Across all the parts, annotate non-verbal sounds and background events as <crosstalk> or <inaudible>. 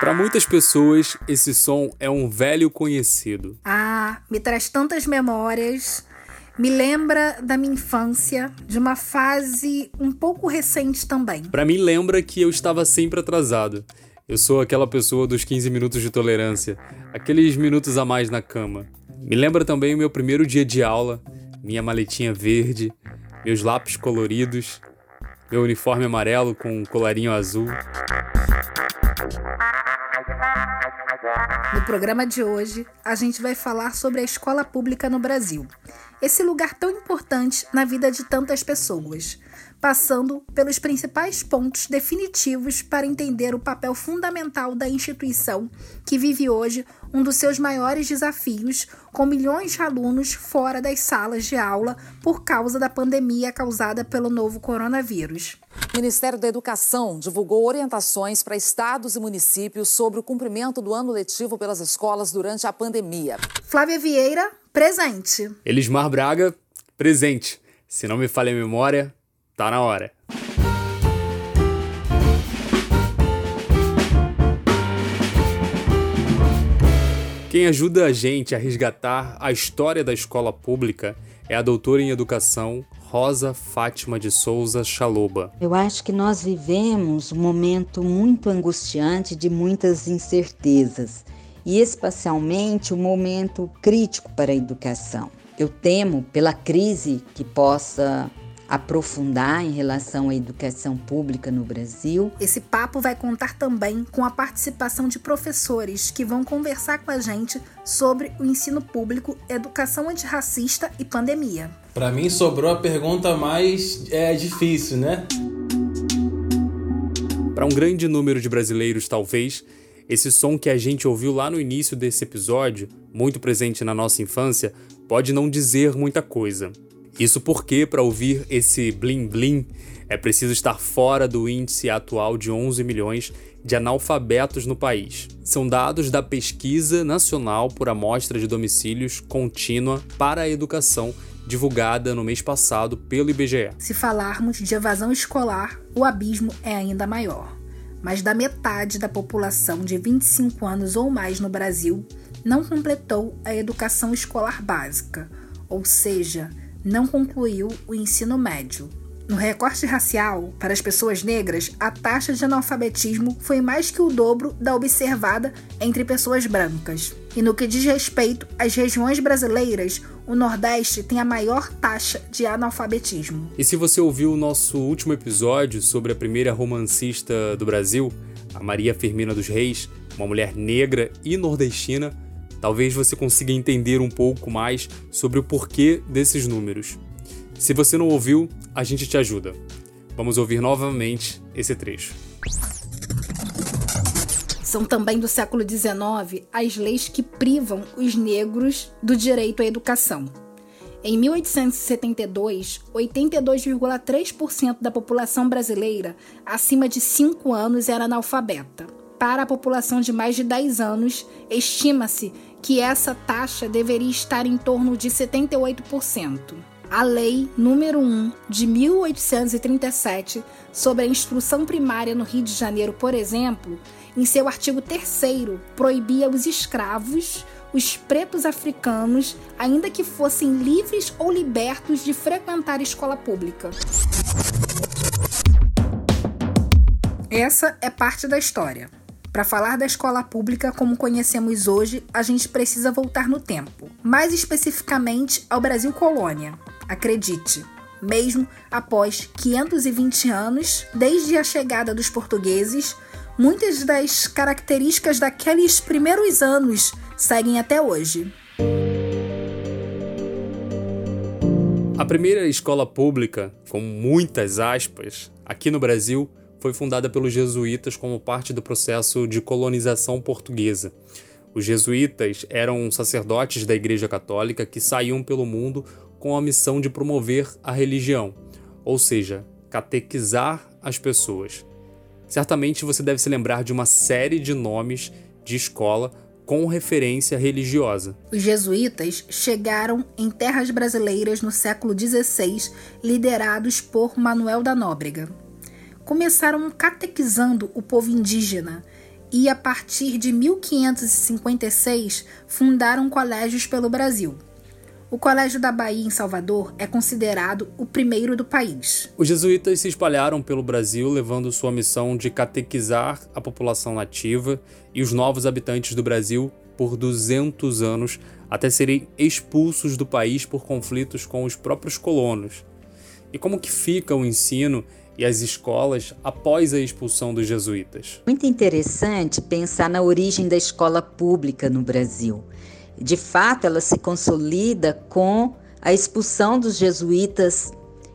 Para muitas pessoas, esse som é um velho conhecido. Ah, me traz tantas memórias. Me lembra da minha infância, de uma fase um pouco recente também. Para mim, lembra que eu estava sempre atrasado. Eu sou aquela pessoa dos 15 minutos de tolerância, aqueles minutos a mais na cama. Me lembra também o meu primeiro dia de aula, minha maletinha verde, meus lápis coloridos, meu uniforme amarelo com um colarinho azul. No programa de hoje, a gente vai falar sobre a escola pública no Brasil. Esse lugar tão importante na vida de tantas pessoas, passando pelos principais pontos definitivos para entender o papel fundamental da instituição que vive hoje um dos seus maiores desafios, com milhões de alunos fora das salas de aula por causa da pandemia causada pelo novo coronavírus. O Ministério da Educação divulgou orientações para estados e municípios sobre o cumprimento do ano letivo pelas escolas durante a pandemia. Flávia Vieira, presente. Elismar Braga, presente. Se não me falha a memória, tá na hora. Quem ajuda a gente a resgatar a história da escola pública é a doutora em educação Rosa Fátima de Souza Chaloba. Eu acho que nós vivemos um momento muito angustiante de muitas incertezas e especialmente um momento crítico para a educação. Eu temo pela crise que possa aprofundar em relação à educação pública no Brasil. Esse papo vai contar também com a participação de professores que vão conversar com a gente sobre o ensino público, educação antirracista e pandemia. Para mim sobrou a pergunta mais é, difícil, né? Para um grande número de brasileiros, talvez, esse som que a gente ouviu lá no início desse episódio, muito presente na nossa infância, pode não dizer muita coisa. Isso porque, para ouvir esse blim blim, é preciso estar fora do índice atual de 11 milhões de analfabetos no país. São dados da Pesquisa Nacional por Amostra de Domicílios Contínua para a Educação, divulgada no mês passado pelo IBGE. Se falarmos de evasão escolar, o abismo é ainda maior. Mais da metade da população de 25 anos ou mais no Brasil não completou a educação escolar básica, ou seja, não concluiu o ensino médio. No recorte racial, para as pessoas negras, a taxa de analfabetismo foi mais que o dobro da observada entre pessoas brancas. E no que diz respeito às regiões brasileiras, o Nordeste tem a maior taxa de analfabetismo. E se você ouviu o nosso último episódio sobre a primeira romancista do Brasil, a Maria Firmina dos Reis, uma mulher negra e nordestina, Talvez você consiga entender um pouco mais sobre o porquê desses números. Se você não ouviu, a gente te ajuda. Vamos ouvir novamente esse trecho. São também do século XIX as leis que privam os negros do direito à educação. Em 1872, 82,3% da população brasileira acima de 5 anos era analfabeta. Para a população de mais de 10 anos, estima-se que essa taxa deveria estar em torno de 78%. A Lei número 1 de 1837 sobre a instrução primária no Rio de Janeiro, por exemplo, em seu artigo 3 proibia os escravos, os pretos africanos, ainda que fossem livres ou libertos de frequentar escola pública. Essa é parte da história. Para falar da escola pública como conhecemos hoje, a gente precisa voltar no tempo, mais especificamente ao Brasil colônia. Acredite, mesmo após 520 anos desde a chegada dos portugueses, muitas das características daqueles primeiros anos seguem até hoje. A primeira escola pública, com muitas aspas, aqui no Brasil foi fundada pelos jesuítas como parte do processo de colonização portuguesa. Os jesuítas eram sacerdotes da Igreja Católica que saíam pelo mundo com a missão de promover a religião, ou seja, catequizar as pessoas. Certamente você deve se lembrar de uma série de nomes de escola com referência religiosa. Os jesuítas chegaram em terras brasileiras no século XVI, liderados por Manuel da Nóbrega. Começaram catequizando o povo indígena e, a partir de 1556, fundaram colégios pelo Brasil. O Colégio da Bahia, em Salvador, é considerado o primeiro do país. Os jesuítas se espalharam pelo Brasil, levando sua missão de catequizar a população nativa e os novos habitantes do Brasil por 200 anos, até serem expulsos do país por conflitos com os próprios colonos. E como que fica o ensino e as escolas após a expulsão dos jesuítas? Muito interessante pensar na origem da escola pública no Brasil. De fato, ela se consolida com a expulsão dos jesuítas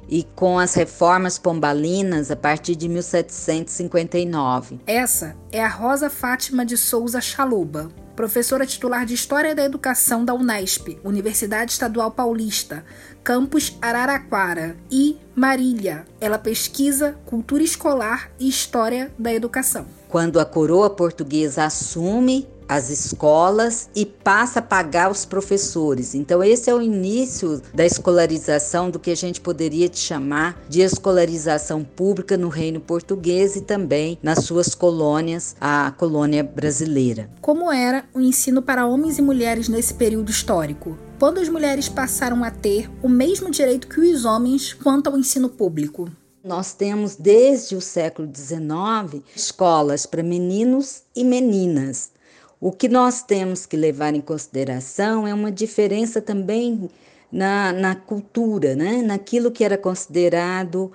e com as reformas pombalinas a partir de 1759. Essa é a Rosa Fátima de Souza Chaluba, professora titular de História da Educação da Unesp, Universidade Estadual Paulista, campus Araraquara, e Marília. Ela pesquisa cultura escolar e história da educação. Quando a coroa portuguesa assume as escolas e passa a pagar os professores. Então, esse é o início da escolarização do que a gente poderia chamar de escolarização pública no Reino Português e também nas suas colônias, a colônia brasileira. Como era o ensino para homens e mulheres nesse período histórico? Quando as mulheres passaram a ter o mesmo direito que os homens quanto ao ensino público? Nós temos desde o século XIX escolas para meninos e meninas. O que nós temos que levar em consideração é uma diferença também na, na cultura, né? naquilo que era considerado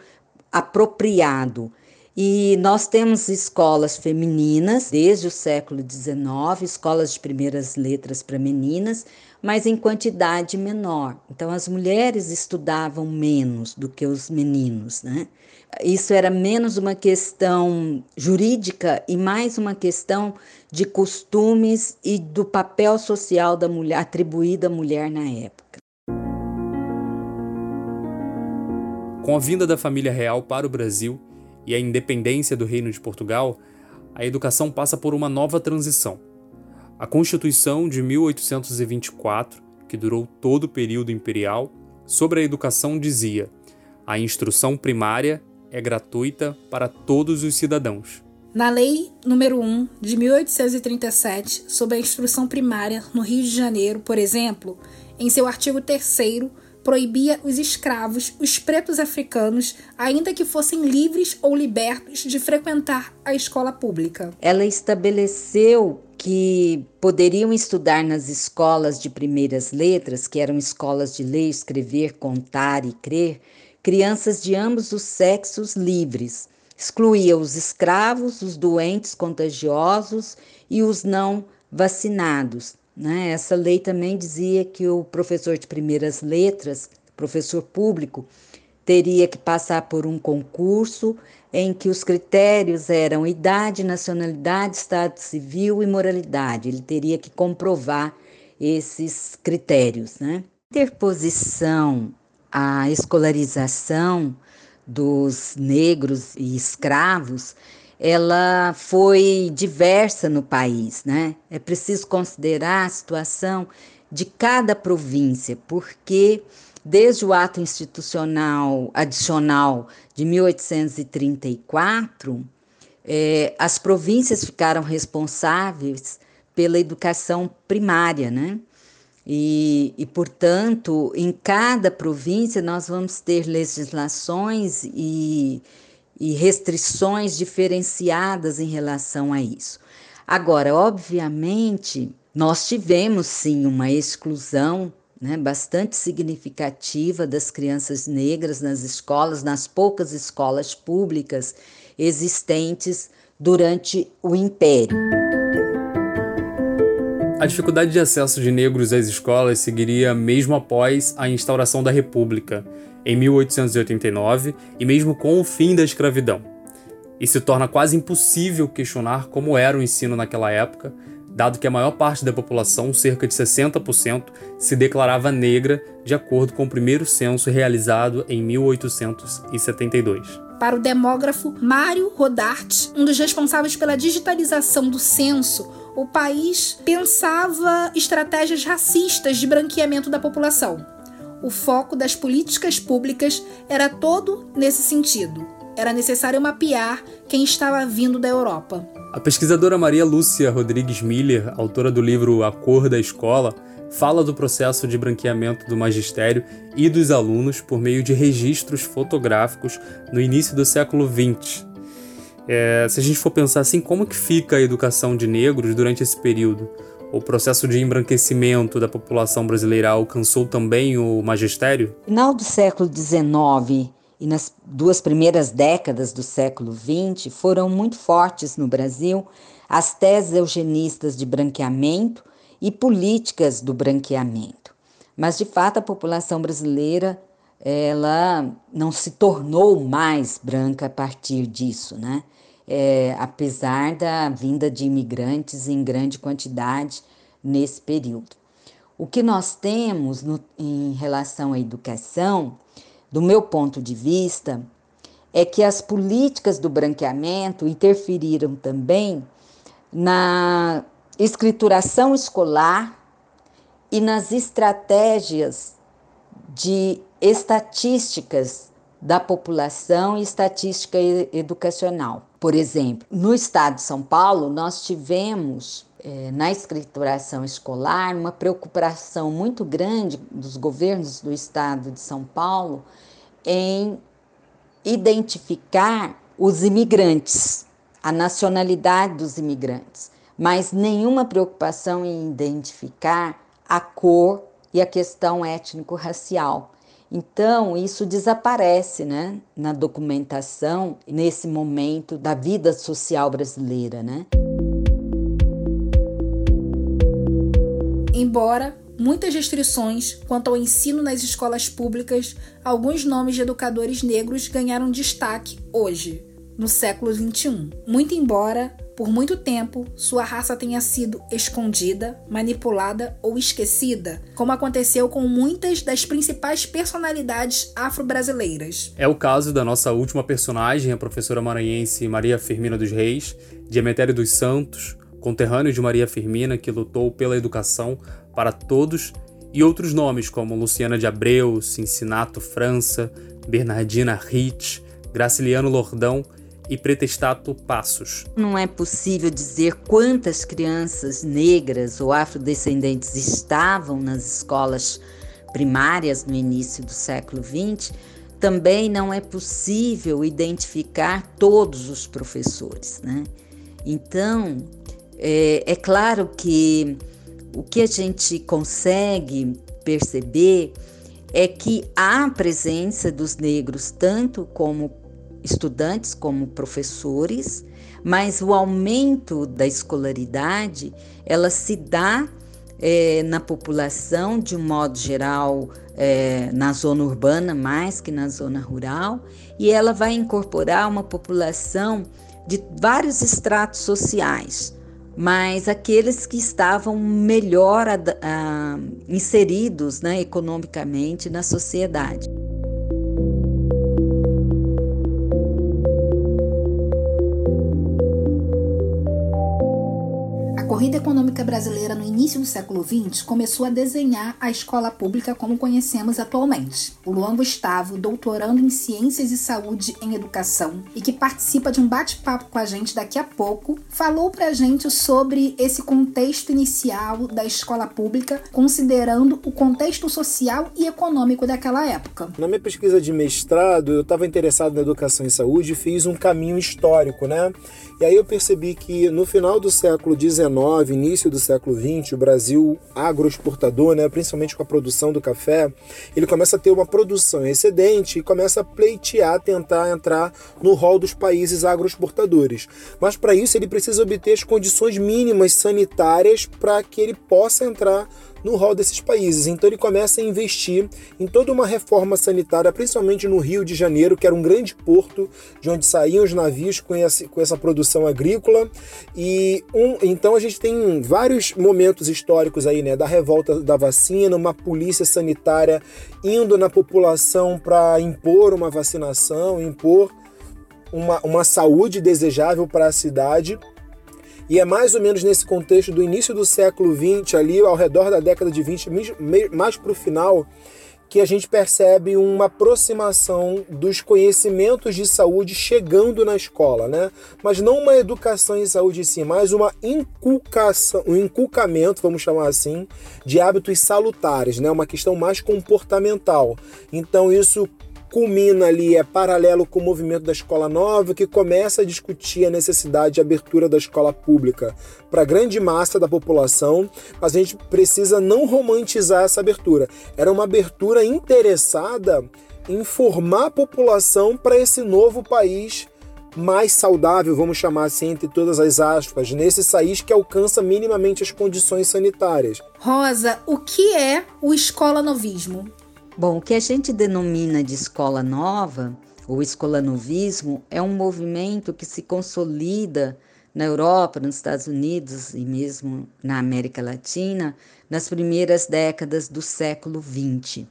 apropriado. E nós temos escolas femininas desde o século XIX, escolas de primeiras letras para meninas, mas em quantidade menor. Então as mulheres estudavam menos do que os meninos, né? Isso era menos uma questão jurídica e mais uma questão de costumes e do papel social da mulher atribuído à mulher na época. Com a vinda da família real para o Brasil e a independência do Reino de Portugal, a educação passa por uma nova transição. A Constituição de 1824, que durou todo o período imperial, sobre a educação dizia: a instrução primária é gratuita para todos os cidadãos. Na Lei número 1 de 1837 sobre a instrução primária no Rio de Janeiro, por exemplo, em seu artigo 3 proibia os escravos, os pretos africanos, ainda que fossem livres ou libertos, de frequentar a escola pública. Ela estabeleceu que poderiam estudar nas escolas de primeiras letras, que eram escolas de ler, escrever, contar e crer, crianças de ambos os sexos livres. Excluía os escravos, os doentes contagiosos e os não vacinados. Né? Essa lei também dizia que o professor de primeiras letras, professor público, teria que passar por um concurso em que os critérios eram idade, nacionalidade, estado civil e moralidade. Ele teria que comprovar esses critérios. Né? Interposição a escolarização dos negros e escravos, ela foi diversa no país, né? É preciso considerar a situação de cada província, porque desde o ato institucional adicional de 1834, é, as províncias ficaram responsáveis pela educação primária, né? E, e, portanto, em cada província nós vamos ter legislações e, e restrições diferenciadas em relação a isso. Agora, obviamente, nós tivemos sim uma exclusão né, bastante significativa das crianças negras nas escolas, nas poucas escolas públicas existentes durante o Império. A dificuldade de acesso de negros às escolas seguiria mesmo após a instauração da República, em 1889, e mesmo com o fim da escravidão. E se torna quase impossível questionar como era o ensino naquela época, dado que a maior parte da população, cerca de 60%, se declarava negra, de acordo com o primeiro censo realizado em 1872 para o demógrafo Mário Rodart, um dos responsáveis pela digitalização do censo, o país pensava estratégias racistas de branqueamento da população. O foco das políticas públicas era todo nesse sentido. era necessário mapear quem estava vindo da Europa. A pesquisadora Maria Lúcia Rodrigues Miller, autora do livro A Cor da Escola, fala do processo de branqueamento do magistério e dos alunos por meio de registros fotográficos no início do século XX. É, se a gente for pensar assim, como que fica a educação de negros durante esse período? O processo de embranquecimento da população brasileira alcançou também o magistério? Final do século XIX e nas duas primeiras décadas do século XX foram muito fortes no Brasil as teses eugenistas de branqueamento e políticas do branqueamento. Mas, de fato, a população brasileira ela não se tornou mais branca a partir disso, né? É, apesar da vinda de imigrantes em grande quantidade nesse período. O que nós temos no, em relação à educação, do meu ponto de vista, é que as políticas do branqueamento interferiram também na escrituração escolar e nas estratégias de estatísticas da população e estatística educacional. Por exemplo, no estado de São Paulo, nós tivemos é, na escrituração escolar uma preocupação muito grande dos governos do estado de São Paulo em identificar os imigrantes, a nacionalidade dos imigrantes mas nenhuma preocupação em identificar a cor e a questão étnico-racial. Então, isso desaparece né, na documentação, nesse momento da vida social brasileira. Né? Embora muitas restrições quanto ao ensino nas escolas públicas, alguns nomes de educadores negros ganharam destaque hoje, no século XXI. Muito embora por muito tempo, sua raça tenha sido escondida, manipulada ou esquecida, como aconteceu com muitas das principais personalidades afro-brasileiras. É o caso da nossa última personagem, a professora maranhense Maria Firmina dos Reis, de Emetério dos Santos, conterrâneo de Maria Firmina, que lutou pela educação para todos, e outros nomes como Luciana de Abreu, Cincinato França, Bernardina Ritz, Graciliano Lordão e Pretestato Passos. Não é possível dizer quantas crianças negras ou afrodescendentes estavam nas escolas primárias no início do século XX. Também não é possível identificar todos os professores. Né? Então, é, é claro que o que a gente consegue perceber é que há a presença dos negros tanto como estudantes como professores, mas o aumento da escolaridade ela se dá é, na população de um modo geral é, na zona urbana mais que na zona rural e ela vai incorporar uma população de vários estratos sociais, mas aqueles que estavam melhor a, a, inseridos né, economicamente na sociedade. Econômica brasileira no início do século XX começou a desenhar a escola pública como conhecemos atualmente. O Luan Gustavo, doutorando em Ciências e Saúde em Educação e que participa de um bate-papo com a gente daqui a pouco, falou pra gente sobre esse contexto inicial da escola pública, considerando o contexto social e econômico daquela época. Na minha pesquisa de mestrado, eu estava interessado na educação e saúde e fiz um caminho histórico, né? E aí eu percebi que no final do século XIX, início do século XX, o Brasil agroexportador, né, principalmente com a produção do café, ele começa a ter uma produção excedente e começa a pleitear, tentar entrar no rol dos países agroexportadores. Mas para isso ele precisa obter as condições mínimas sanitárias para que ele possa entrar no rol desses países. Então ele começa a investir em toda uma reforma sanitária, principalmente no Rio de Janeiro, que era um grande porto de onde saíam os navios com, esse, com essa produção agrícola. E um, então a gente tem vários momentos históricos aí, né, da revolta da vacina, uma polícia sanitária indo na população para impor uma vacinação, impor uma, uma saúde desejável para a cidade. E é mais ou menos nesse contexto do início do século XX, ali ao redor da década de 20, mais para o final, que a gente percebe uma aproximação dos conhecimentos de saúde chegando na escola, né? Mas não uma educação em saúde em si, mas uma inculcação, um inculcamento, vamos chamar assim, de hábitos salutares, né? Uma questão mais comportamental. Então isso culmina ali, é paralelo com o movimento da escola nova, que começa a discutir a necessidade de abertura da escola pública para a grande massa da população, mas a gente precisa não romantizar essa abertura. Era uma abertura interessada em formar a população para esse novo país mais saudável, vamos chamar assim, entre todas as aspas, nesse país que alcança minimamente as condições sanitárias. Rosa, o que é o escola novismo? Bom, o que a gente denomina de escola nova, ou escolanovismo, é um movimento que se consolida na Europa, nos Estados Unidos e mesmo na América Latina nas primeiras décadas do século XX.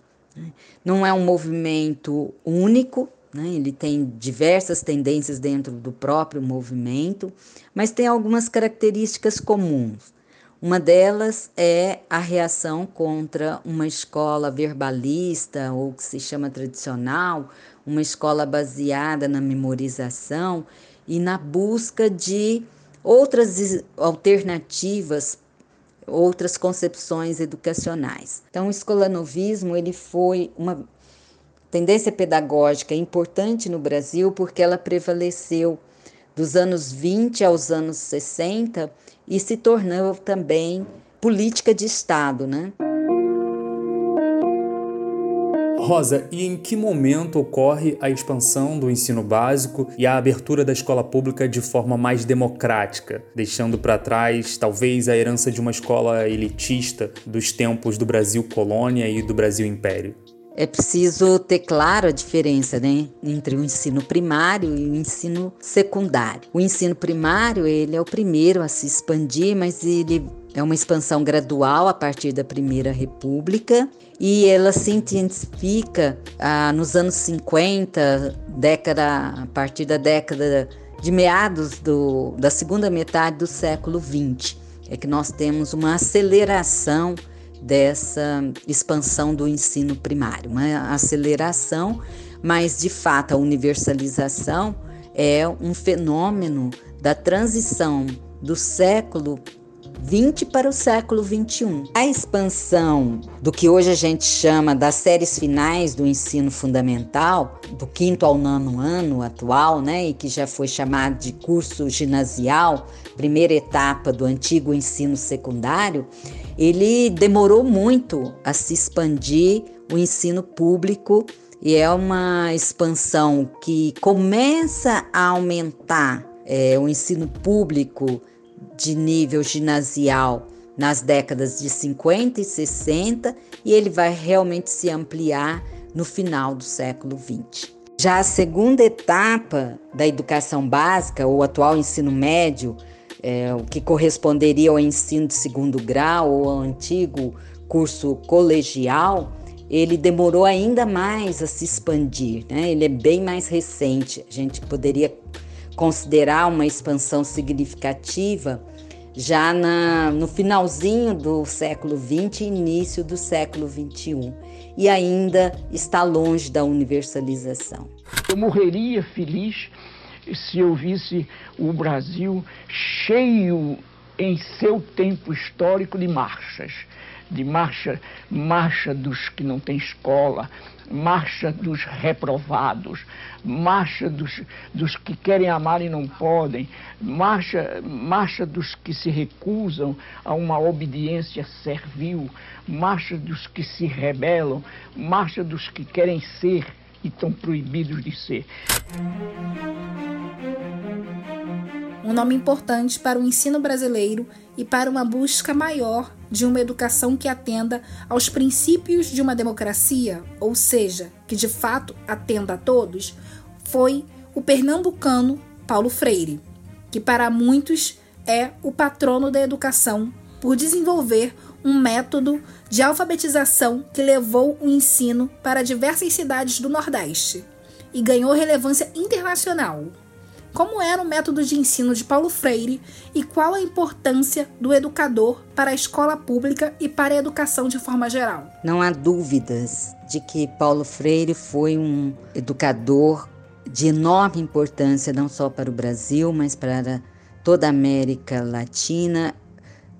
Não é um movimento único, né? ele tem diversas tendências dentro do próprio movimento, mas tem algumas características comuns. Uma delas é a reação contra uma escola verbalista, ou que se chama tradicional, uma escola baseada na memorização e na busca de outras alternativas, outras concepções educacionais. Então, o escolanovismo ele foi uma tendência pedagógica importante no Brasil porque ela prevaleceu dos anos 20 aos anos 60 e se tornou também política de Estado, né? Rosa, e em que momento ocorre a expansão do ensino básico e a abertura da escola pública de forma mais democrática, deixando para trás talvez a herança de uma escola elitista dos tempos do Brasil colônia e do Brasil império? É preciso ter claro a diferença né, entre o ensino primário e o ensino secundário. O ensino primário ele é o primeiro a se expandir, mas ele é uma expansão gradual a partir da Primeira República e ela se intensifica ah, nos anos 50, década, a partir da década de meados do, da segunda metade do século 20. É que nós temos uma aceleração dessa expansão do ensino primário, uma aceleração, mas de fato a universalização é um fenômeno da transição do século 20 para o século 21. A expansão do que hoje a gente chama das séries finais do ensino fundamental, do quinto ao nono ano atual, né, e que já foi chamado de curso ginasial, primeira etapa do antigo ensino secundário, ele demorou muito a se expandir o ensino público e é uma expansão que começa a aumentar é, o ensino público de nível ginasial nas décadas de 50 e 60 e ele vai realmente se ampliar no final do século 20. Já a segunda etapa da educação básica, ou atual ensino médio, é, o que corresponderia ao ensino de segundo grau ou ao antigo curso colegial, ele demorou ainda mais a se expandir, né? ele é bem mais recente. A gente poderia considerar uma expansão significativa já na, no finalzinho do século XX e início do século XXI, e ainda está longe da universalização. Eu morreria feliz se eu visse o Brasil cheio em seu tempo histórico de marchas, de marcha, marcha dos que não têm escola, marcha dos reprovados, marcha dos, dos que querem amar e não podem, marcha, marcha dos que se recusam a uma obediência servil, marcha dos que se rebelam, marcha dos que querem ser e estão proibidos de ser. Um nome importante para o ensino brasileiro e para uma busca maior de uma educação que atenda aos princípios de uma democracia, ou seja, que de fato atenda a todos, foi o pernambucano Paulo Freire, que para muitos é o patrono da educação por desenvolver um método de alfabetização que levou o ensino para diversas cidades do Nordeste e ganhou relevância internacional como era o método de ensino de Paulo Freire e qual a importância do educador para a escola pública e para a educação de forma geral. Não há dúvidas de que Paulo Freire foi um educador de enorme importância não só para o Brasil, mas para toda a América Latina,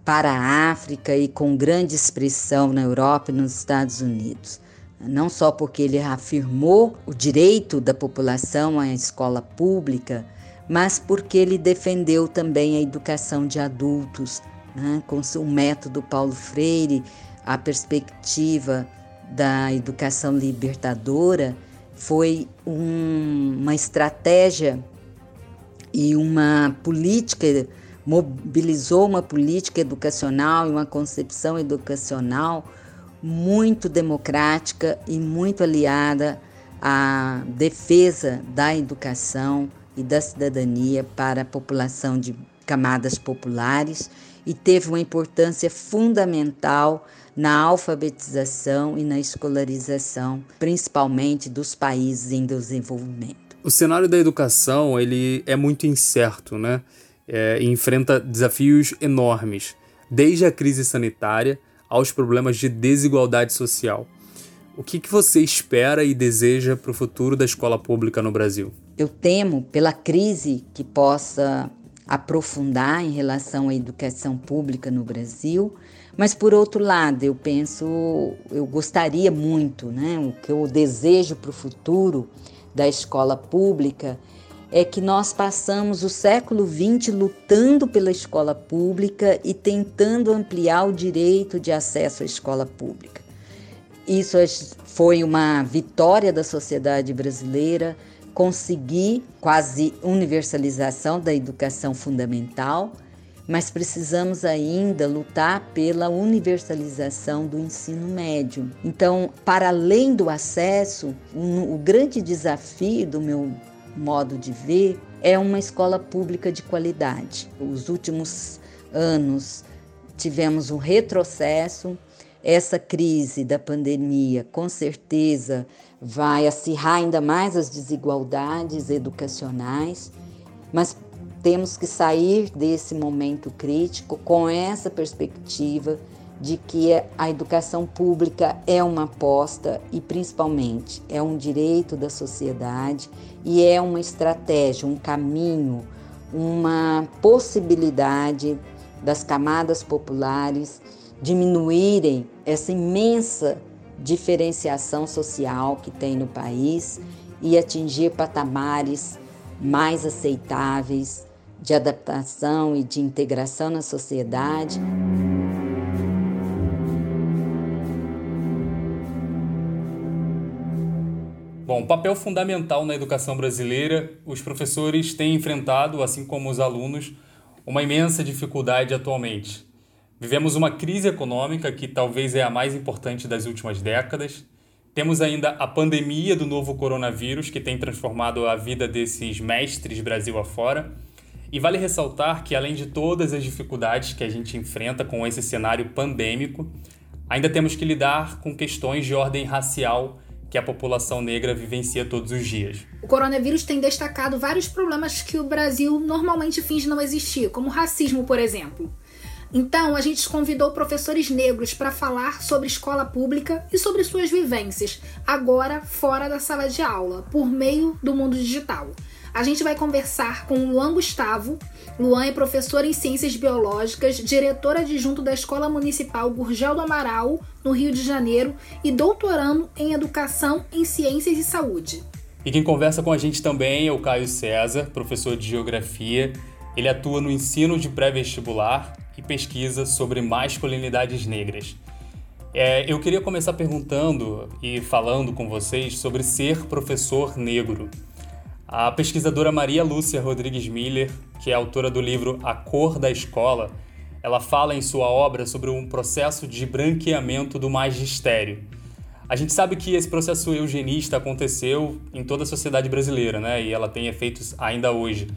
para a África e com grande expressão na Europa e nos Estados Unidos. Não só porque ele afirmou o direito da população à escola pública, mas porque ele defendeu também a educação de adultos, né? com o método Paulo Freire, a perspectiva da educação libertadora foi um, uma estratégia e uma política, mobilizou uma política educacional e uma concepção educacional muito democrática e muito aliada à defesa da educação e da cidadania para a população de camadas populares e teve uma importância fundamental na alfabetização e na escolarização, principalmente dos países em desenvolvimento. O cenário da educação ele é muito incerto, né? É, enfrenta desafios enormes, desde a crise sanitária aos problemas de desigualdade social. O que, que você espera e deseja para o futuro da escola pública no Brasil? Eu temo pela crise que possa aprofundar em relação à educação pública no Brasil, mas por outro lado, eu penso, eu gostaria muito, né, o que eu desejo para o futuro da escola pública é que nós passamos o século XX lutando pela escola pública e tentando ampliar o direito de acesso à escola pública. Isso foi uma vitória da sociedade brasileira, conseguir quase universalização da educação fundamental, mas precisamos ainda lutar pela universalização do ensino médio. Então, para além do acesso, um, o grande desafio do meu modo de ver é uma escola pública de qualidade. Os últimos anos tivemos um retrocesso, essa crise da pandemia com certeza vai acirrar ainda mais as desigualdades educacionais, mas temos que sair desse momento crítico com essa perspectiva de que a educação pública é uma aposta e, principalmente, é um direito da sociedade e é uma estratégia, um caminho, uma possibilidade das camadas populares diminuírem essa imensa diferenciação social que tem no país e atingir patamares mais aceitáveis de adaptação e de integração na sociedade. Bom, papel fundamental na educação brasileira, os professores têm enfrentado, assim como os alunos, uma imensa dificuldade atualmente. Vivemos uma crise econômica que talvez é a mais importante das últimas décadas. Temos ainda a pandemia do novo coronavírus, que tem transformado a vida desses mestres Brasil afora. E vale ressaltar que, além de todas as dificuldades que a gente enfrenta com esse cenário pandêmico, ainda temos que lidar com questões de ordem racial que a população negra vivencia todos os dias. O coronavírus tem destacado vários problemas que o Brasil normalmente finge não existir, como racismo, por exemplo. Então, a gente convidou professores negros para falar sobre escola pública e sobre suas vivências, agora fora da sala de aula, por meio do mundo digital. A gente vai conversar com o Luan Gustavo. Luan é professor em Ciências Biológicas, diretor adjunto da Escola Municipal Gurgel do Amaral, no Rio de Janeiro, e doutorando em Educação em Ciências e Saúde. E quem conversa com a gente também é o Caio César, professor de Geografia. Ele atua no ensino de pré-vestibular e pesquisa sobre masculinidades negras. É, eu queria começar perguntando e falando com vocês sobre ser professor negro. A pesquisadora Maria Lúcia Rodrigues Miller, que é autora do livro A Cor da Escola, ela fala em sua obra sobre um processo de branqueamento do magistério. A gente sabe que esse processo eugenista aconteceu em toda a sociedade brasileira, né? E ela tem efeitos ainda hoje.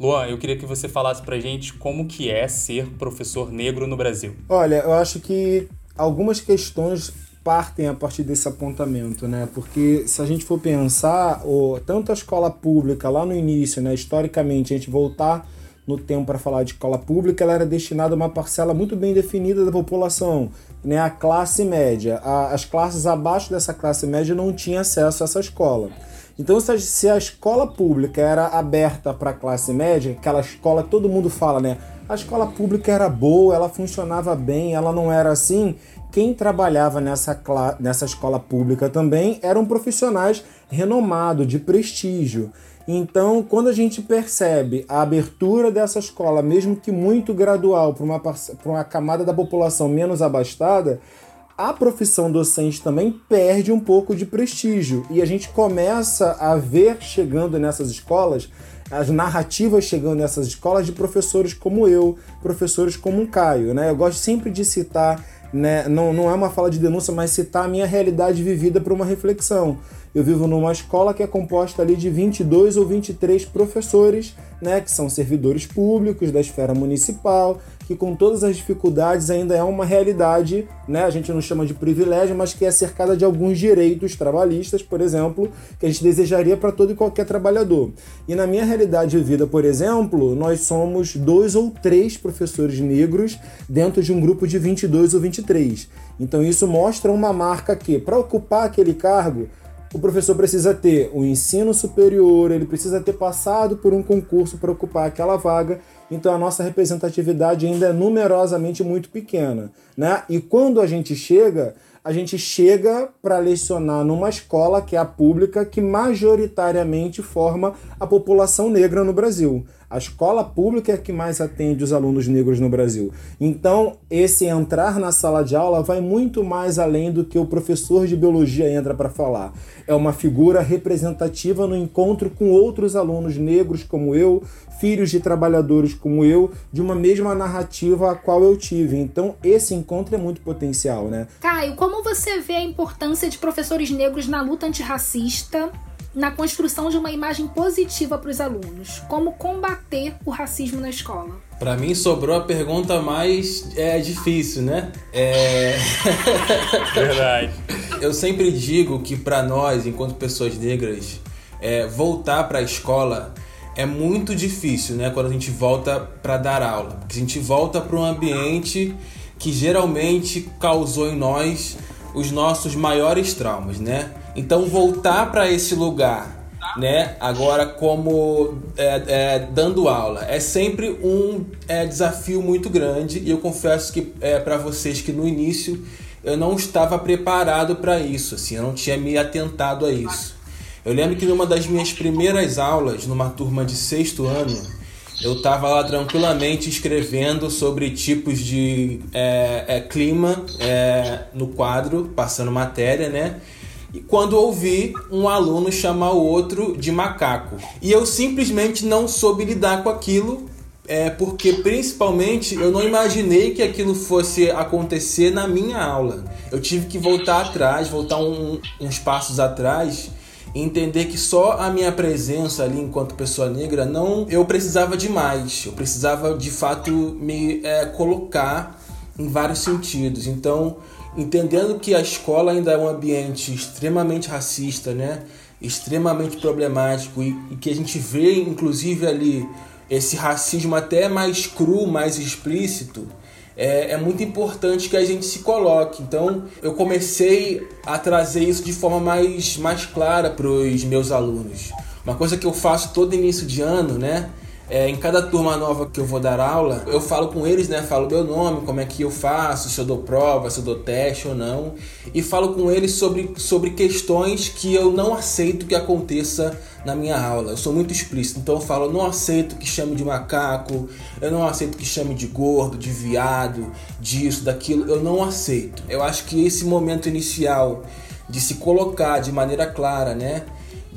Luan, eu queria que você falasse pra gente como que é ser professor negro no Brasil. Olha, eu acho que algumas questões partem a partir desse apontamento, né? Porque se a gente for pensar, o, tanto a escola pública lá no início, né, historicamente, a gente voltar no tempo para falar de escola pública, ela era destinada a uma parcela muito bem definida da população, né, a classe média. A, as classes abaixo dessa classe média não tinham acesso a essa escola. Então, se a escola pública era aberta para a classe média, aquela escola que todo mundo fala, né? A escola pública era boa, ela funcionava bem, ela não era assim. Quem trabalhava nessa, nessa escola pública também eram profissionais renomados, de prestígio. Então, quando a gente percebe a abertura dessa escola, mesmo que muito gradual, para uma, uma camada da população menos abastada, a profissão docente também perde um pouco de prestígio. E a gente começa a ver chegando nessas escolas as narrativas chegando nessas escolas de professores como eu, professores como o Caio, né? Eu gosto sempre de citar, né? Não, não é uma fala de denúncia, mas citar a minha realidade vivida para uma reflexão. Eu vivo numa escola que é composta ali de 22 ou 23 professores, né, que são servidores públicos da esfera municipal, que com todas as dificuldades ainda é uma realidade, né? A gente não chama de privilégio, mas que é cercada de alguns direitos trabalhistas, por exemplo, que a gente desejaria para todo e qualquer trabalhador. E na minha realidade de vida, por exemplo, nós somos dois ou três professores negros dentro de um grupo de 22 ou 23. Então isso mostra uma marca que para ocupar aquele cargo o professor precisa ter o um ensino superior, ele precisa ter passado por um concurso para ocupar aquela vaga, então a nossa representatividade ainda é numerosamente muito pequena. Né? E quando a gente chega, a gente chega para lecionar numa escola que é a pública, que majoritariamente forma a população negra no Brasil. A escola pública é a que mais atende os alunos negros no Brasil. Então, esse entrar na sala de aula vai muito mais além do que o professor de biologia entra para falar. É uma figura representativa no encontro com outros alunos negros como eu, filhos de trabalhadores como eu, de uma mesma narrativa a qual eu tive. Então, esse encontro é muito potencial, né? Caio, como você vê a importância de professores negros na luta antirracista na construção de uma imagem positiva para os alunos. Como combater o racismo na escola? Para mim sobrou a pergunta mais é, difícil, né? É... <laughs> Verdade. Eu sempre digo que para nós, enquanto pessoas negras, é, voltar para a escola é muito difícil, né? Quando a gente volta para dar aula, porque a gente volta para um ambiente que geralmente causou em nós os nossos maiores traumas, né? Então voltar para esse lugar, né? Agora como é, é, dando aula é sempre um é, desafio muito grande e eu confesso que é, para vocês que no início eu não estava preparado para isso, assim, eu não tinha me atentado a isso. Eu lembro que numa das minhas primeiras aulas, numa turma de sexto ano, eu estava lá tranquilamente escrevendo sobre tipos de é, é, clima é, no quadro, passando matéria, né? e quando ouvi um aluno chamar o outro de macaco. E eu simplesmente não soube lidar com aquilo, é, porque principalmente eu não imaginei que aquilo fosse acontecer na minha aula. Eu tive que voltar atrás, voltar um, uns passos atrás entender que só a minha presença ali enquanto pessoa negra não eu precisava de mais eu precisava de fato me é, colocar em vários sentidos então entendendo que a escola ainda é um ambiente extremamente racista, né? extremamente problemático e, e, que a gente vê inclusive ali esse racismo até mais cru, mais explícito, é, é muito importante que a gente se coloque. Então eu comecei a trazer isso de forma mais, mais clara para os meus alunos. Uma coisa que eu faço todo início de ano, né? É, em cada turma nova que eu vou dar aula, eu falo com eles, né? Falo meu nome, como é que eu faço, se eu dou prova, se eu dou teste ou não. E falo com eles sobre, sobre questões que eu não aceito que aconteça na minha aula. Eu sou muito explícito, então eu falo, não aceito que chame de macaco, eu não aceito que chame de gordo, de viado, disso, daquilo, eu não aceito. Eu acho que esse momento inicial de se colocar de maneira clara, né?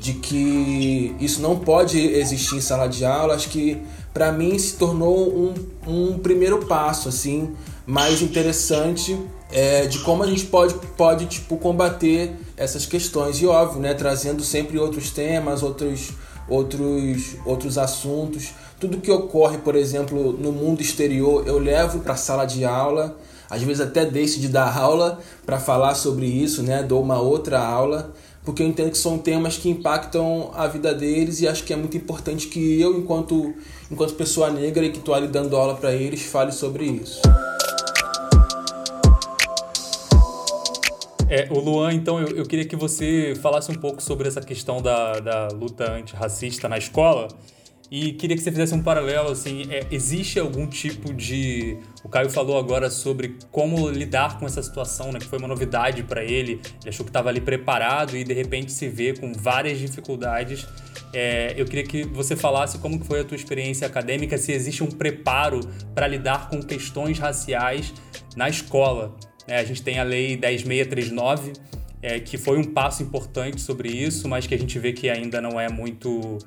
De que isso não pode existir em sala de aula, acho que para mim se tornou um, um primeiro passo assim mais interessante é, de como a gente pode, pode tipo, combater essas questões e óbvio, né, trazendo sempre outros temas, outros, outros, outros assuntos. Tudo que ocorre, por exemplo, no mundo exterior, eu levo para a sala de aula às vezes até deixo de dar <laughs> aula para falar sobre isso, né? Dou uma outra aula, porque eu entendo que são temas que impactam a vida deles e acho que é muito importante que eu, enquanto, enquanto pessoa negra e que estou ali dando aula para eles, fale sobre isso. É, o Luan, então, eu, eu, queria que você falasse um pouco sobre essa questão da, da luta antirracista na escola e queria que você fizesse um paralelo, assim, é, existe algum tipo de... O Caio falou agora sobre como lidar com essa situação, né, que foi uma novidade para ele, ele achou que estava ali preparado e de repente se vê com várias dificuldades. É, eu queria que você falasse como foi a tua experiência acadêmica, se existe um preparo para lidar com questões raciais na escola. É, a gente tem a Lei 10639, é, que foi um passo importante sobre isso, mas que a gente vê que ainda não é muito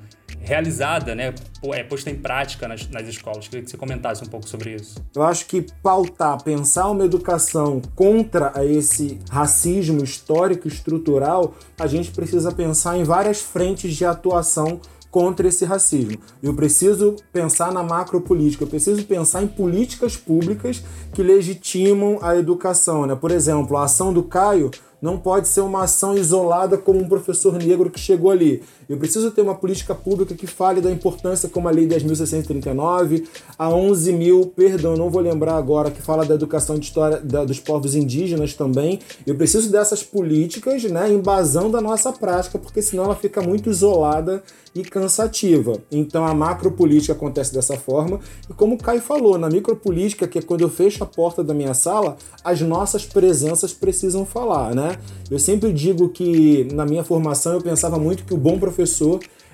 realizada, né, é posta em prática nas, nas escolas. Queria que você comentasse um pouco sobre isso. Eu acho que pautar, pensar uma educação contra esse racismo histórico estrutural, a gente precisa pensar em várias frentes de atuação contra esse racismo. Eu preciso pensar na macropolítica, eu preciso pensar em políticas públicas que legitimam a educação. Né? Por exemplo, a ação do Caio não pode ser uma ação isolada como um professor negro que chegou ali. Eu preciso ter uma política pública que fale da importância, como a Lei 10.639, a 11 mil, perdão, não vou lembrar agora, que fala da educação de história da, dos povos indígenas também. Eu preciso dessas políticas, né, embasando a nossa prática, porque senão ela fica muito isolada e cansativa. Então a macropolítica acontece dessa forma. E como o Caio falou, na micropolítica, que é quando eu fecho a porta da minha sala, as nossas presenças precisam falar, né? Eu sempre digo que na minha formação eu pensava muito que o bom professor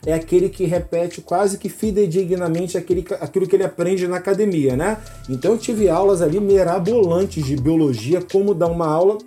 é aquele que repete quase que fidedignamente aquele, aquilo que ele aprende na academia, né? Então eu tive aulas ali mirabolantes de biologia, como dar uma aula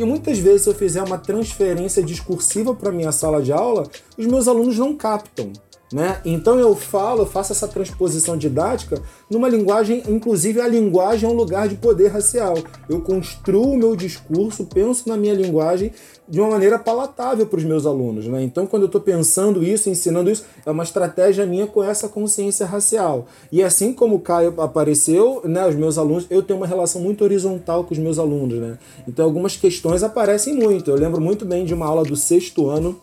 e muitas vezes, se eu fizer uma transferência discursiva para minha sala de aula, os meus alunos não captam. Né? Então eu falo, eu faço essa transposição didática numa linguagem, inclusive a linguagem é um lugar de poder racial. Eu construo o meu discurso, penso na minha linguagem de uma maneira palatável para os meus alunos. Né? Então, quando eu estou pensando isso, ensinando isso, é uma estratégia minha com essa consciência racial. E assim como o Caio apareceu, né, os meus alunos, eu tenho uma relação muito horizontal com os meus alunos. Né? Então, algumas questões aparecem muito. Eu lembro muito bem de uma aula do sexto ano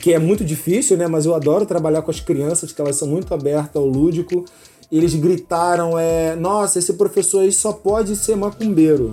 que é muito difícil, né? Mas eu adoro trabalhar com as crianças, que elas são muito abertas ao lúdico. Eles gritaram, é, nossa, esse professor aí só pode ser macumbeiro.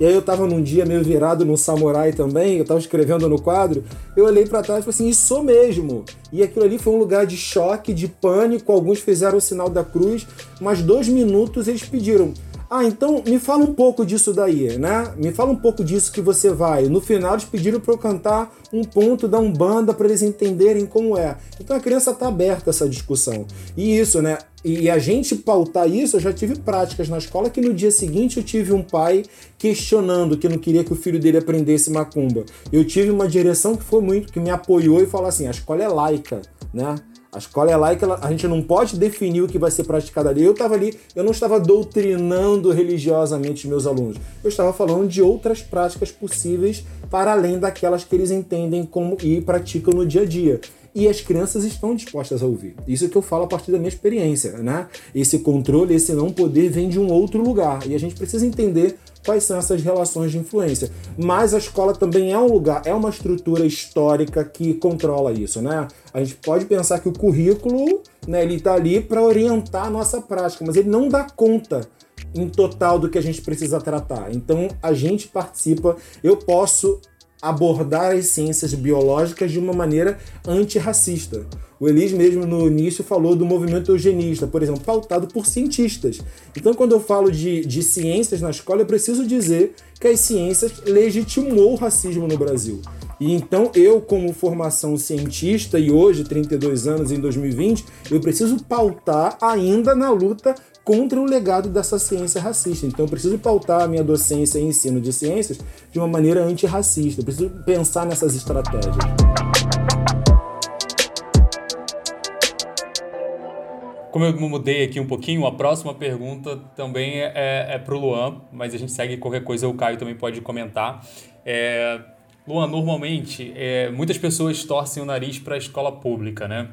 E aí eu tava num dia meio virado no samurai também, eu tava escrevendo no quadro, eu olhei para trás e falei assim, isso mesmo. E aquilo ali foi um lugar de choque, de pânico, alguns fizeram o sinal da cruz, mas dois minutos eles pediram, ah, então me fala um pouco disso daí, né? Me fala um pouco disso que você vai. No final eles pediram para eu cantar um ponto da Umbanda para eles entenderem como é. Então a criança tá aberta a essa discussão. E isso, né? E a gente pautar isso, eu já tive práticas na escola que no dia seguinte eu tive um pai questionando que não queria que o filho dele aprendesse macumba. Eu tive uma direção que foi muito, que me apoiou e falou assim: a escola é laica, né? A escola é laica, a gente não pode definir o que vai ser praticado ali. Eu estava ali, eu não estava doutrinando religiosamente os meus alunos. Eu estava falando de outras práticas possíveis para além daquelas que eles entendem como e praticam no dia a dia e as crianças estão dispostas a ouvir. Isso que eu falo a partir da minha experiência, né? Esse controle, esse não poder vem de um outro lugar e a gente precisa entender quais são essas relações de influência. Mas a escola também é um lugar, é uma estrutura histórica que controla isso, né? A gente pode pensar que o currículo, né, ele está ali para orientar a nossa prática, mas ele não dá conta em total do que a gente precisa tratar. Então a gente participa, eu posso abordar as ciências biológicas de uma maneira antirracista. O Elis mesmo no início falou do movimento eugenista, por exemplo, pautado por cientistas. Então, quando eu falo de, de ciências na escola, eu preciso dizer que as ciências legitimou o racismo no Brasil. E então eu, como formação cientista, e hoje, 32 anos em 2020, eu preciso pautar ainda na luta contra o legado dessa ciência racista. Então eu preciso pautar a minha docência e ensino de ciências de uma maneira antirracista. Eu preciso pensar nessas estratégias. Como eu mudei aqui um pouquinho, a próxima pergunta também é, é, é para o Luan, mas a gente segue qualquer coisa, o Caio também pode comentar. É, Luan, normalmente, é, muitas pessoas torcem o nariz para a escola pública, né?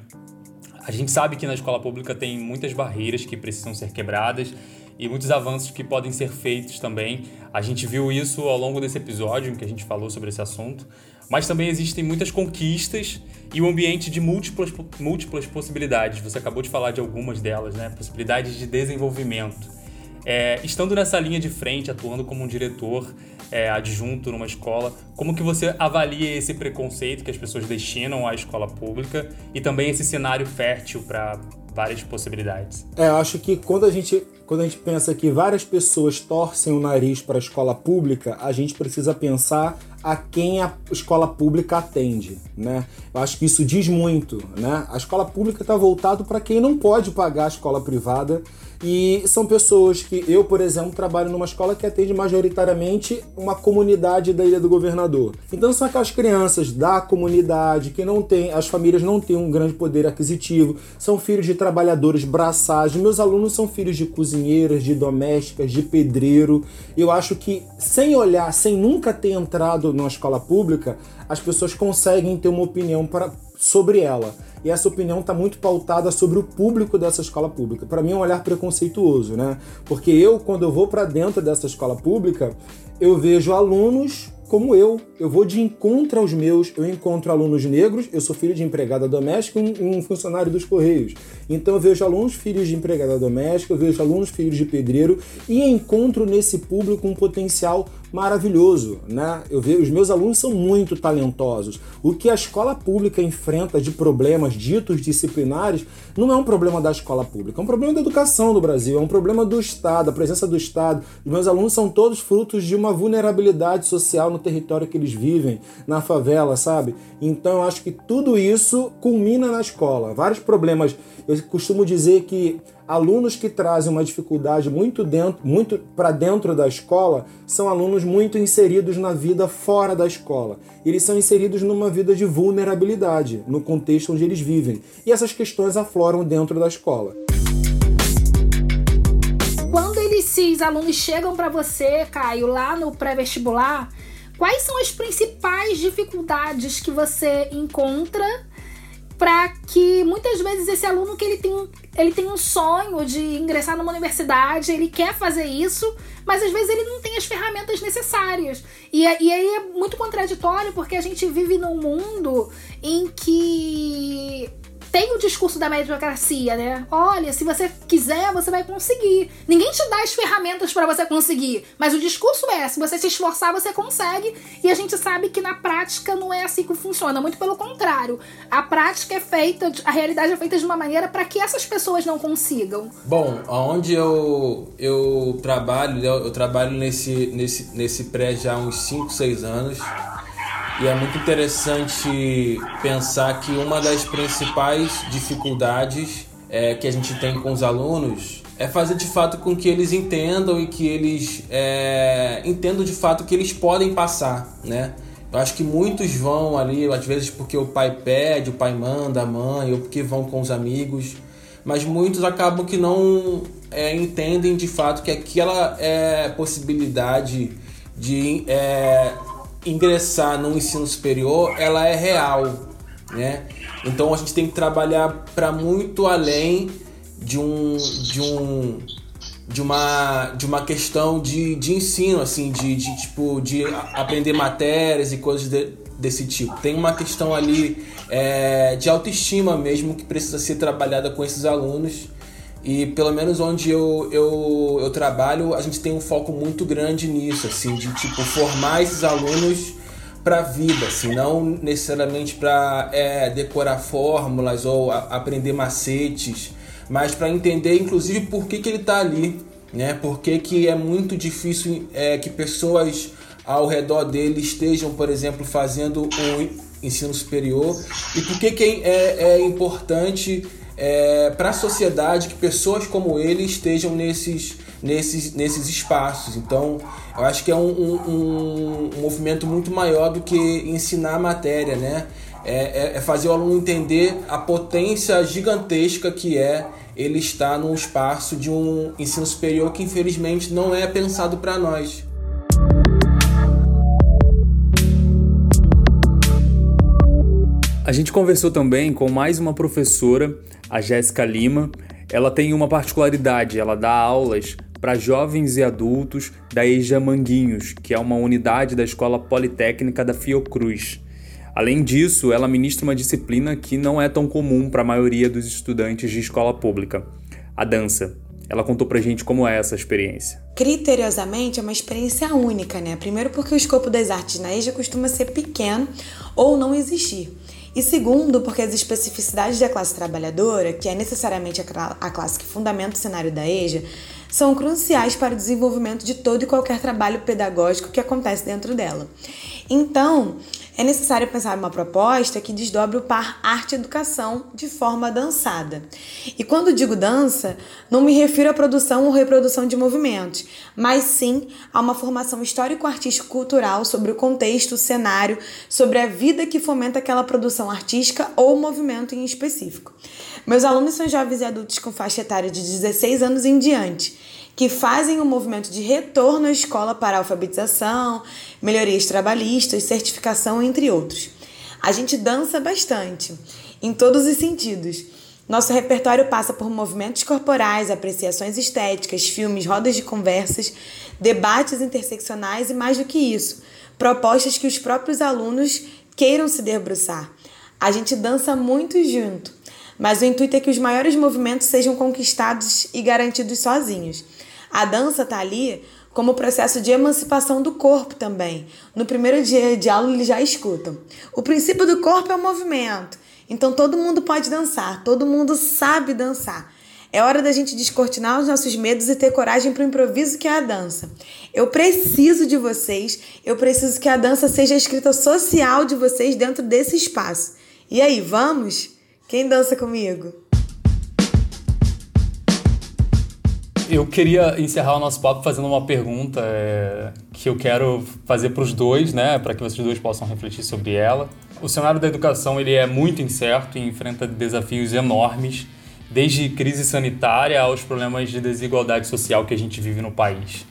A gente sabe que na escola pública tem muitas barreiras que precisam ser quebradas e muitos avanços que podem ser feitos também. A gente viu isso ao longo desse episódio em que a gente falou sobre esse assunto, mas também existem muitas conquistas e um ambiente de múltiplas, múltiplas possibilidades. Você acabou de falar de algumas delas, né? Possibilidades de desenvolvimento. É, estando nessa linha de frente, atuando como um diretor é, adjunto numa escola, como que você avalia esse preconceito que as pessoas destinam à escola pública e também esse cenário fértil para várias possibilidades? É, eu acho que quando a gente quando a gente pensa que várias pessoas torcem o nariz para a escola pública, a gente precisa pensar a quem a escola pública atende, né? Eu acho que isso diz muito, né? A escola pública está voltado para quem não pode pagar a escola privada e são pessoas que eu, por exemplo, trabalho numa escola que atende majoritariamente uma comunidade da Ilha do Governador. Então são aquelas crianças da comunidade que não tem, as famílias não têm um grande poder aquisitivo, são filhos de trabalhadores braçais. Meus alunos são filhos de cozinheiras, de domésticas, de pedreiro. Eu acho que sem olhar, sem nunca ter entrado numa escola pública, as pessoas conseguem ter uma opinião sobre ela e essa opinião está muito pautada sobre o público dessa escola pública. Para mim é um olhar preconceituoso, né? Porque eu, quando eu vou para dentro dessa escola pública, eu vejo alunos como eu, eu vou de encontro aos meus, eu encontro alunos negros, eu sou filho de empregada doméstica e um, um, funcionário dos Correios. Então eu vejo alunos filhos de empregada doméstica, eu vejo alunos filhos de pedreiro e encontro nesse público um potencial maravilhoso, né? Eu vejo os meus alunos são muito talentosos. O que a escola pública enfrenta de problemas ditos disciplinares não é um problema da escola pública, é um problema da educação do Brasil, é um problema do Estado, a presença do Estado. Os meus alunos são todos frutos de uma vulnerabilidade social no território que eles vivem, na favela, sabe? Então eu acho que tudo isso culmina na escola. Vários problemas. Eu costumo dizer que alunos que trazem uma dificuldade muito dentro, muito para dentro da escola, são alunos muito inseridos na vida fora da escola. Eles são inseridos numa vida de vulnerabilidade no contexto onde eles vivem. E essas questões afloram dentro da escola. Quando esses alunos chegam para você, Caio, lá no pré-vestibular, quais são as principais dificuldades que você encontra para que muitas vezes esse aluno que ele tem, ele tem um sonho de ingressar numa universidade, ele quer fazer isso, mas às vezes ele não tem as ferramentas necessárias. E, é, e aí é muito contraditório porque a gente vive num mundo em que tem o discurso da meritocracia, né? Olha, se você quiser, você vai conseguir. Ninguém te dá as ferramentas para você conseguir, mas o discurso é: se você se esforçar, você consegue. E a gente sabe que na prática não é assim que funciona, muito pelo contrário. A prática é feita, a realidade é feita de uma maneira para que essas pessoas não consigam. Bom, onde eu eu trabalho, eu trabalho nesse nesse nesse pré já há uns 5, 6 anos. E é muito interessante pensar que uma das principais dificuldades é, que a gente tem com os alunos é fazer de fato com que eles entendam e que eles é, entendam de fato que eles podem passar, né? Eu acho que muitos vão ali, às vezes porque o pai pede, o pai manda, a mãe, ou porque vão com os amigos, mas muitos acabam que não é, entendem de fato que aquela é, possibilidade de é, ingressar no ensino superior, ela é real, né? Então a gente tem que trabalhar para muito além de um de um de uma de uma questão de, de ensino assim de, de tipo de aprender matérias e coisas de, desse tipo tem uma questão ali é, de autoestima mesmo que precisa ser trabalhada com esses alunos e pelo menos onde eu, eu, eu trabalho, a gente tem um foco muito grande nisso, assim, de tipo formar esses alunos para a vida, assim, não necessariamente para é, decorar fórmulas ou a, aprender macetes, mas para entender, inclusive, por que, que ele está ali, né? Por que, que é muito difícil é, que pessoas ao redor dele estejam, por exemplo, fazendo um ensino superior e por que, que é, é importante é, para a sociedade que pessoas como ele estejam nesses, nesses, nesses espaços. Então, eu acho que é um, um, um movimento muito maior do que ensinar a matéria, né? É, é, é, fazer o aluno entender a potência gigantesca que é ele estar num espaço de um ensino superior que infelizmente não é pensado para nós. A gente conversou também com mais uma professora, a Jéssica Lima. Ela tem uma particularidade, ela dá aulas para jovens e adultos da EJA Manguinhos, que é uma unidade da Escola Politécnica da Fiocruz. Além disso, ela ministra uma disciplina que não é tão comum para a maioria dos estudantes de escola pública: a dança. Ela contou pra gente como é essa experiência. Criteriosamente é uma experiência única, né? Primeiro porque o escopo das artes na EJA costuma ser pequeno ou não existir. E segundo, porque as especificidades da classe trabalhadora, que é necessariamente a classe que fundamenta o cenário da EJA, são cruciais para o desenvolvimento de todo e qualquer trabalho pedagógico que acontece dentro dela. Então, é necessário pensar uma proposta que desdobre o par arte-educação de forma dançada. E quando digo dança, não me refiro à produção ou reprodução de movimentos, mas sim a uma formação histórico-artístico-cultural sobre o contexto, o cenário, sobre a vida que fomenta aquela produção artística ou movimento em específico. Meus alunos são jovens e adultos com faixa etária de 16 anos em diante que fazem um movimento de retorno à escola para alfabetização, melhorias trabalhistas, certificação, entre outros. A gente dança bastante, em todos os sentidos. Nosso repertório passa por movimentos corporais, apreciações estéticas, filmes, rodas de conversas, debates interseccionais e mais do que isso, propostas que os próprios alunos queiram se debruçar. A gente dança muito junto, mas o intuito é que os maiores movimentos sejam conquistados e garantidos sozinhos. A dança está ali como processo de emancipação do corpo também. No primeiro dia de aula eles já escutam. O princípio do corpo é o movimento. Então todo mundo pode dançar, todo mundo sabe dançar. É hora da gente descortinar os nossos medos e ter coragem para o improviso que é a dança. Eu preciso de vocês, eu preciso que a dança seja a escrita social de vocês dentro desse espaço. E aí, vamos? Quem dança comigo? Eu queria encerrar o nosso papo fazendo uma pergunta é, que eu quero fazer para os dois, né, para que vocês dois possam refletir sobre ela. O cenário da educação ele é muito incerto e enfrenta desafios enormes, desde crise sanitária aos problemas de desigualdade social que a gente vive no país.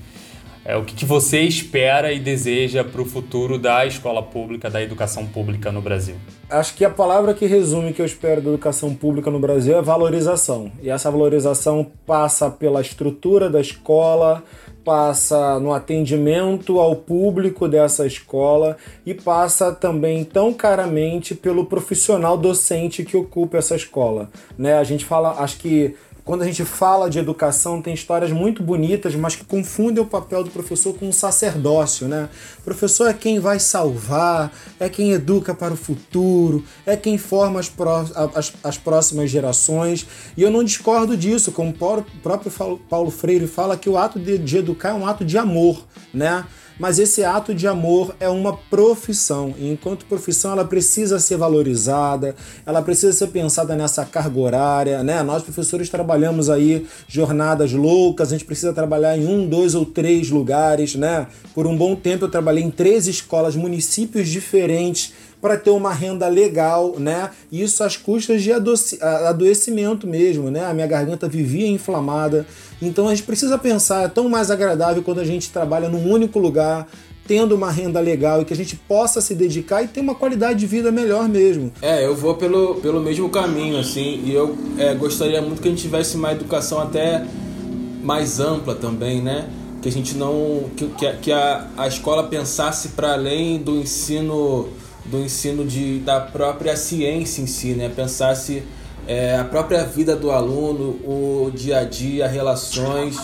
É, o que, que você espera e deseja para o futuro da escola pública, da educação pública no Brasil? Acho que a palavra que resume que eu espero da educação pública no Brasil é valorização. E essa valorização passa pela estrutura da escola, passa no atendimento ao público dessa escola e passa também tão caramente pelo profissional docente que ocupa essa escola. Né? A gente fala, acho que quando a gente fala de educação, tem histórias muito bonitas, mas que confundem o papel do professor com um sacerdócio, né? O professor é quem vai salvar, é quem educa para o futuro, é quem forma as, pró as, as próximas gerações. E eu não discordo disso, como o próprio Paulo Freire fala que o ato de, de educar é um ato de amor, né? Mas esse ato de amor é uma profissão e enquanto profissão ela precisa ser valorizada, ela precisa ser pensada nessa carga horária, né? Nós professores trabalhamos aí jornadas loucas, a gente precisa trabalhar em um, dois ou três lugares, né? Por um bom tempo eu trabalhei em três escolas, municípios diferentes para ter uma renda legal, né? Isso às custas de adoecimento mesmo, né? A minha garganta vivia inflamada. Então a gente precisa pensar, é tão mais agradável quando a gente trabalha num único lugar, tendo uma renda legal e que a gente possa se dedicar e ter uma qualidade de vida melhor mesmo. É, eu vou pelo, pelo mesmo caminho, assim, e eu é, gostaria muito que a gente tivesse uma educação até mais ampla também, né? Que a gente não. que, que a, a escola pensasse para além do ensino do ensino de, da própria ciência em si, né? Pensasse é, a própria vida do aluno, o dia a dia, relações,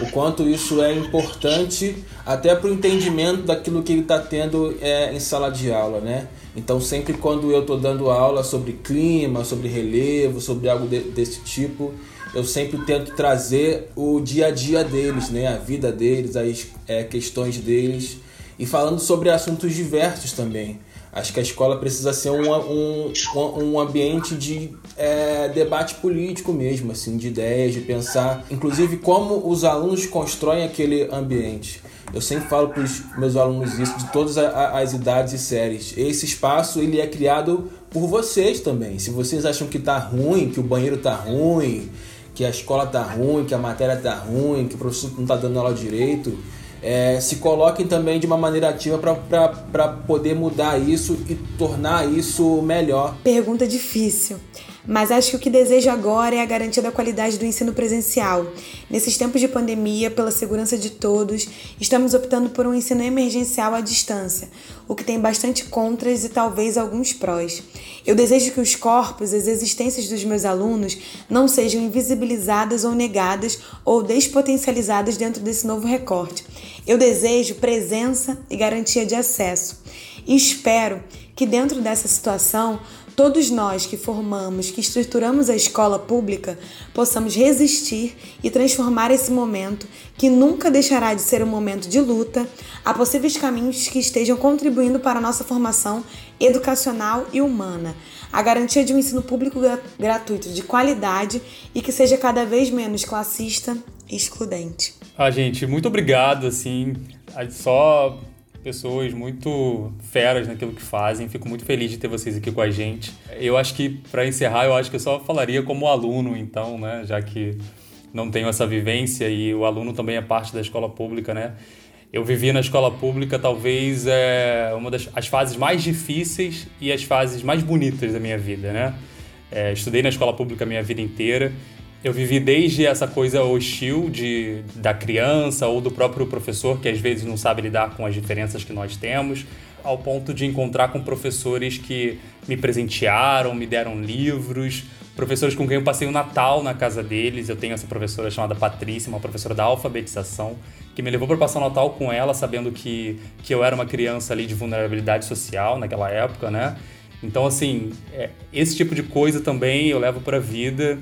o quanto isso é importante até para o entendimento daquilo que ele está tendo é, em sala de aula, né? Então sempre quando eu estou dando aula sobre clima, sobre relevo, sobre algo de, desse tipo, eu sempre tento trazer o dia a dia deles, né? A vida deles, as é, questões deles e falando sobre assuntos diversos também. Acho que a escola precisa ser um, um, um ambiente de é, debate político mesmo, assim, de ideias, de pensar, inclusive como os alunos constroem aquele ambiente. Eu sempre falo para os meus alunos isso de todas as idades e séries. Esse espaço ele é criado por vocês também. Se vocês acham que está ruim, que o banheiro está ruim, que a escola está ruim, que a matéria está ruim, que o professor não está dando aula direito, é, se coloquem também de uma maneira ativa para poder mudar isso e tornar isso melhor. Pergunta difícil. Mas acho que o que desejo agora é a garantia da qualidade do ensino presencial. Nesses tempos de pandemia, pela segurança de todos, estamos optando por um ensino emergencial à distância, o que tem bastante contras e talvez alguns prós. Eu desejo que os corpos, as existências dos meus alunos não sejam invisibilizadas ou negadas ou despotencializadas dentro desse novo recorte. Eu desejo presença e garantia de acesso. E espero que dentro dessa situação todos nós que formamos, que estruturamos a escola pública, possamos resistir e transformar esse momento, que nunca deixará de ser um momento de luta, a possíveis caminhos que estejam contribuindo para a nossa formação educacional e humana. A garantia de um ensino público gratuito de qualidade e que seja cada vez menos classista e excludente. Ah, gente, muito obrigado, assim, só pessoas muito feras naquilo que fazem. Fico muito feliz de ter vocês aqui com a gente. Eu acho que, para encerrar, eu acho que eu só falaria como aluno, então, né? Já que não tenho essa vivência e o aluno também é parte da escola pública, né? Eu vivi na escola pública talvez é uma das as fases mais difíceis e as fases mais bonitas da minha vida, né? É, estudei na escola pública a minha vida inteira eu vivi desde essa coisa hostil de, da criança ou do próprio professor, que às vezes não sabe lidar com as diferenças que nós temos, ao ponto de encontrar com professores que me presentearam, me deram livros, professores com quem eu passei o Natal na casa deles. Eu tenho essa professora chamada Patrícia, uma professora da alfabetização, que me levou para passar o Natal com ela, sabendo que, que eu era uma criança ali de vulnerabilidade social naquela época, né? Então, assim, é, esse tipo de coisa também eu levo para a vida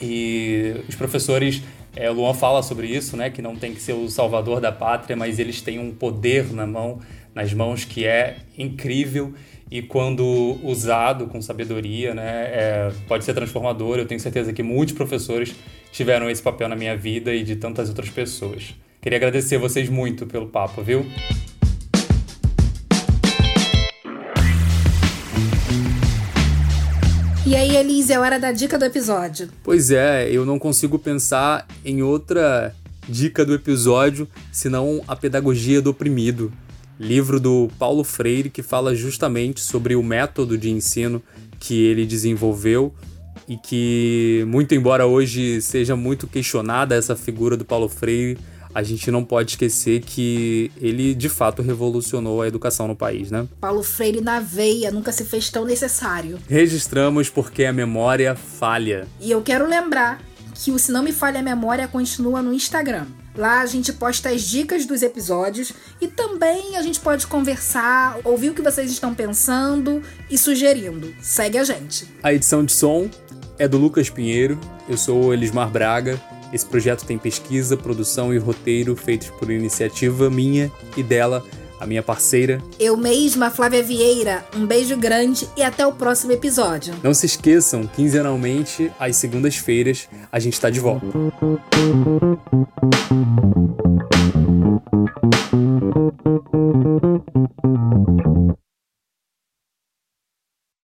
e os professores, é, Luan fala sobre isso, né, que não tem que ser o salvador da pátria, mas eles têm um poder na mão, nas mãos que é incrível e quando usado com sabedoria, né, é, pode ser transformador. Eu tenho certeza que muitos professores tiveram esse papel na minha vida e de tantas outras pessoas. Queria agradecer vocês muito pelo papo, viu? E aí, Elise, é hora da dica do episódio. Pois é, eu não consigo pensar em outra dica do episódio senão a pedagogia do oprimido. Livro do Paulo Freire que fala justamente sobre o método de ensino que ele desenvolveu e que, muito embora hoje seja muito questionada essa figura do Paulo Freire, a gente não pode esquecer que ele de fato revolucionou a educação no país, né? Paulo Freire na veia nunca se fez tão necessário. Registramos porque a memória falha. E eu quero lembrar que o Se Não Me Falha a Memória continua no Instagram. Lá a gente posta as dicas dos episódios e também a gente pode conversar, ouvir o que vocês estão pensando e sugerindo. Segue a gente. A edição de som é do Lucas Pinheiro, eu sou o Elismar Braga esse projeto tem pesquisa, produção e roteiro feitos por iniciativa minha e dela, a minha parceira. Eu mesma, Flávia Vieira. Um beijo grande e até o próximo episódio. Não se esqueçam, quinzenalmente, às segundas-feiras, a gente está de volta.